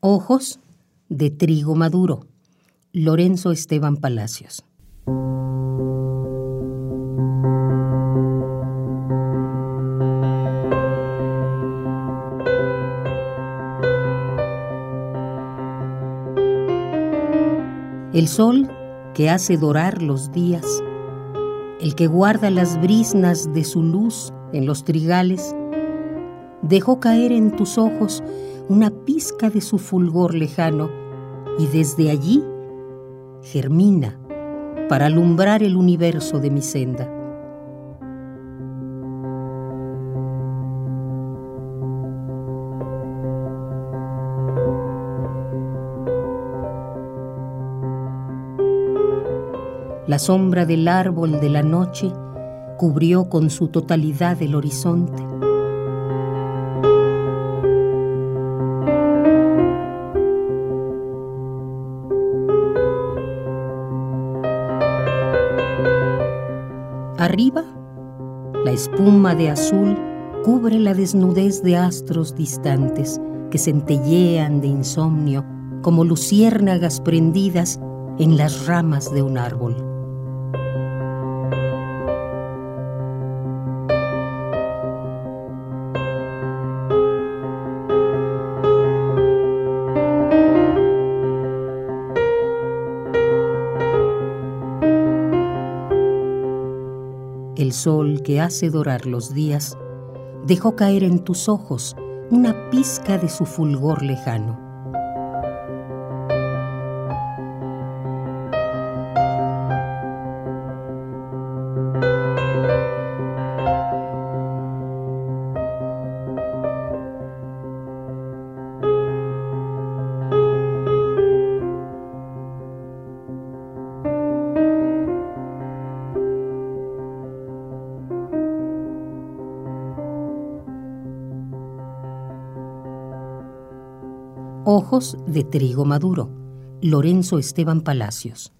Ojos de trigo maduro. Lorenzo Esteban Palacios. El sol que hace dorar los días, el que guarda las brisnas de su luz en los trigales, dejó caer en tus ojos una pizca de su fulgor lejano y desde allí germina para alumbrar el universo de mi senda. La sombra del árbol de la noche cubrió con su totalidad el horizonte. Arriba, la espuma de azul cubre la desnudez de astros distantes que centellean de insomnio como luciérnagas prendidas en las ramas de un árbol. El sol que hace dorar los días dejó caer en tus ojos una pizca de su fulgor lejano. Ojos de trigo maduro. Lorenzo Esteban Palacios.